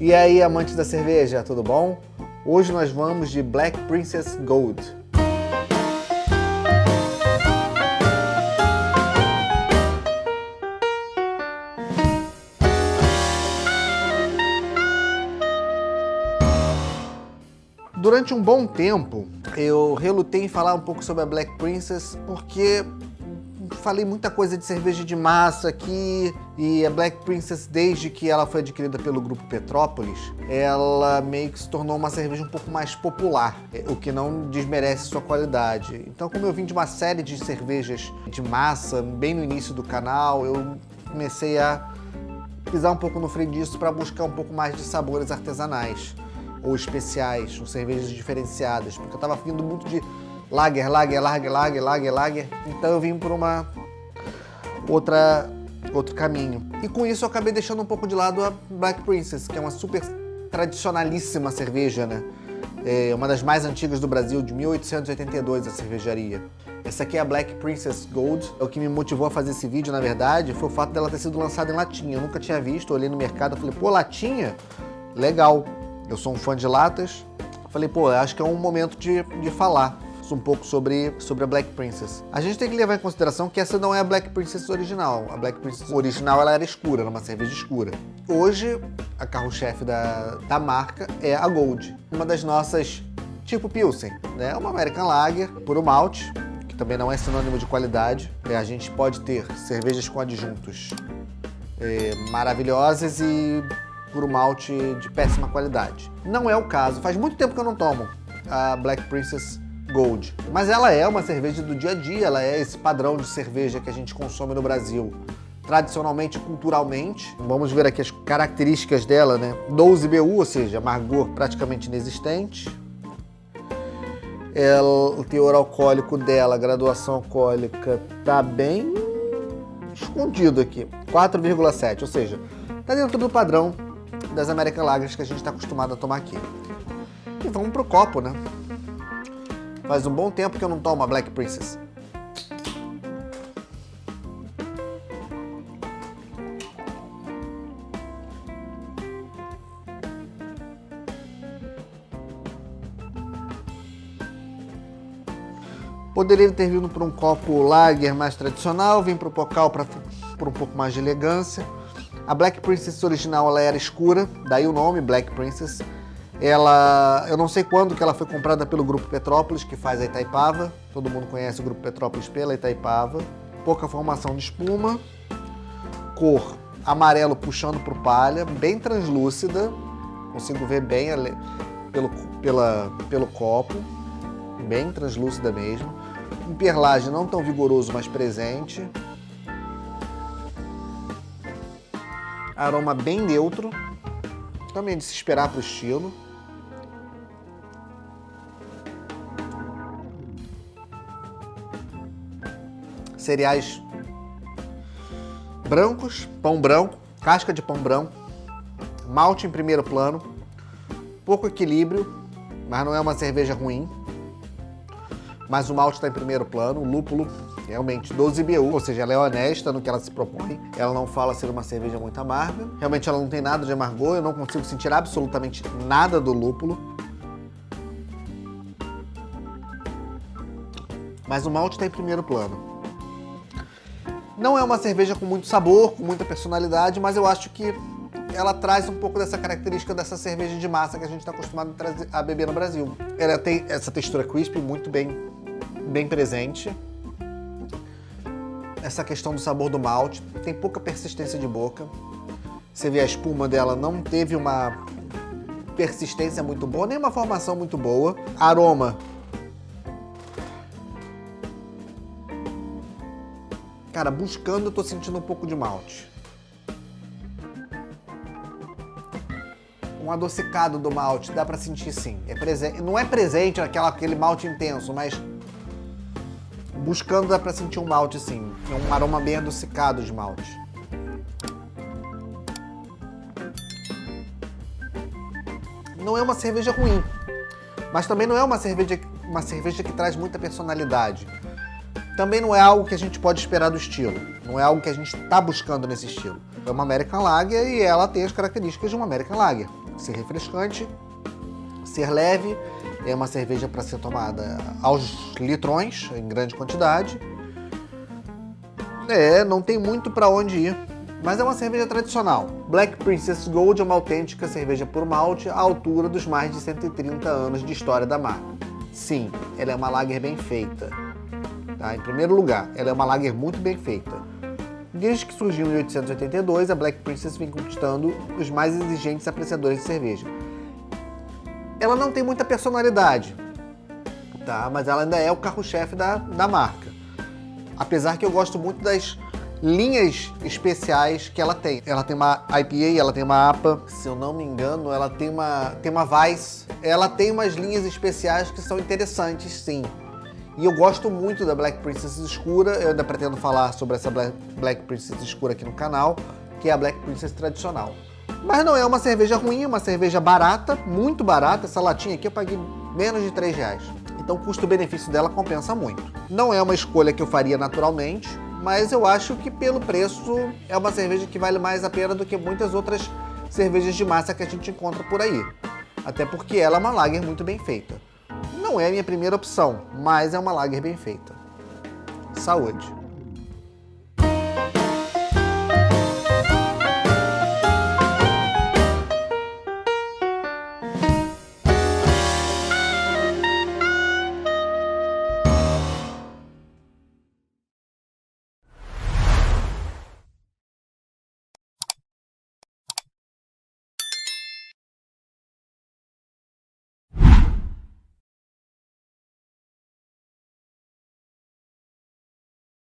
E aí, amantes da cerveja, tudo bom? Hoje nós vamos de Black Princess Gold. Durante um bom tempo, eu relutei em falar um pouco sobre a Black Princess porque falei muita coisa de cerveja de massa aqui e a Black Princess, desde que ela foi adquirida pelo grupo Petrópolis, ela meio que se tornou uma cerveja um pouco mais popular, o que não desmerece sua qualidade. Então, como eu vim de uma série de cervejas de massa bem no início do canal, eu comecei a pisar um pouco no freio disso para buscar um pouco mais de sabores artesanais ou especiais, ou cervejas diferenciadas, porque eu estava vindo muito de lager, lager, lager, lager, lager, lager. Então eu vim por uma outra outro caminho. E com isso eu acabei deixando um pouco de lado a Black Princess, que é uma super tradicionalíssima cerveja, né? É uma das mais antigas do Brasil, de 1882, a cervejaria. Essa aqui é a Black Princess Gold. O que me motivou a fazer esse vídeo, na verdade, foi o fato dela ter sido lançada em latinha. Eu nunca tinha visto, olhei no mercado falei, pô, latinha? Legal. Eu sou um fã de latas. Falei, pô, acho que é um momento de, de falar um pouco sobre, sobre a Black Princess. A gente tem que levar em consideração que essa não é a Black Princess original. A Black Princess original ela era escura, era uma cerveja escura. Hoje, a carro-chefe da, da marca é a Gold, uma das nossas tipo Pilsen, né? Uma American Lager, puro malte, que também não é sinônimo de qualidade. É, a gente pode ter cervejas com adjuntos é, maravilhosas e puro malte de péssima qualidade. Não é o caso. Faz muito tempo que eu não tomo a Black Princess Gold. Mas ela é uma cerveja do dia a dia, ela é esse padrão de cerveja que a gente consome no Brasil. Tradicionalmente, culturalmente, vamos ver aqui as características dela, né? 12BU, ou seja, amargor praticamente inexistente. Ela, o teor alcoólico dela, a graduação alcoólica, tá bem escondido aqui, 4,7, ou seja, tá dentro do padrão das American Lagers que a gente está acostumado a tomar aqui. E vamos pro copo, né? Faz um bom tempo que eu não tomo a Black Princess. Poderia ter vindo para um copo lager mais tradicional, vim para o bocal para um pouco mais de elegância. A Black Princess original ela era escura, daí o nome Black Princess. Ela, eu não sei quando que ela foi comprada pelo Grupo Petrópolis, que faz a Itaipava. Todo mundo conhece o Grupo Petrópolis pela Itaipava. Pouca formação de espuma. Cor amarelo puxando para o palha, bem translúcida. Consigo ver bem pelo, pela, pelo copo. Bem translúcida mesmo. Um perlage não tão vigoroso, mas presente. Aroma bem neutro. Também de se esperar para o estilo. Cereais brancos, pão branco, casca de pão branco, malte em primeiro plano, pouco equilíbrio, mas não é uma cerveja ruim. Mas o malte está em primeiro plano, o lúpulo realmente 12 BU, ou seja, ela é honesta no que ela se propõe. Ela não fala ser uma cerveja muito amarga. Realmente ela não tem nada de amargor, eu não consigo sentir absolutamente nada do lúpulo. Mas o malte está em primeiro plano. Não é uma cerveja com muito sabor, com muita personalidade, mas eu acho que ela traz um pouco dessa característica dessa cerveja de massa que a gente está acostumado a beber no Brasil. Ela tem essa textura crispy muito bem, bem presente. Essa questão do sabor do malte, tem pouca persistência de boca. Você vê a espuma dela não teve uma persistência muito boa, nem uma formação muito boa. Aroma Cara, buscando eu tô sentindo um pouco de malte. Um adocicado do malte, dá para sentir sim. É presente, não é presente aquela, aquele malte intenso, mas buscando dá para sentir um malte sim. É um aroma bem adocicado de malte. Não é uma cerveja ruim, mas também não é uma cerveja, uma cerveja que traz muita personalidade também não é algo que a gente pode esperar do estilo. Não é algo que a gente está buscando nesse estilo. É uma American Lager e ela tem as características de uma American Lager. ser refrescante, ser leve, é uma cerveja para ser tomada aos litrões, em grande quantidade. É, não tem muito para onde ir, mas é uma cerveja tradicional. Black Princess Gold é uma autêntica cerveja por malte à altura dos mais de 130 anos de história da marca. Sim, ela é uma lager bem feita. Tá? Em primeiro lugar, ela é uma lager muito bem feita. Desde que surgiu em 1882, a Black Princess vem conquistando os mais exigentes apreciadores de cerveja. Ela não tem muita personalidade, tá? mas ela ainda é o carro-chefe da, da marca. Apesar que eu gosto muito das linhas especiais que ela tem. Ela tem uma IPA, ela tem uma APA, se eu não me engano, ela tem uma, tem uma Vice. Ela tem umas linhas especiais que são interessantes, sim. E eu gosto muito da Black Princess escura, eu ainda pretendo falar sobre essa Black, Princess escura aqui no canal, que é a Black Princess tradicional. Mas não é uma cerveja ruim, é uma cerveja barata, muito barata. Essa latinha aqui eu paguei menos de 3 reais. Então o custo-benefício dela compensa muito. Não é uma escolha que eu faria naturalmente, mas eu acho que pelo preço é uma cerveja que vale mais a pena do que muitas outras cervejas de massa que a gente encontra por aí. Até porque ela é uma lager muito bem feita. Não é minha primeira opção, mas é uma lager bem feita. Saúde!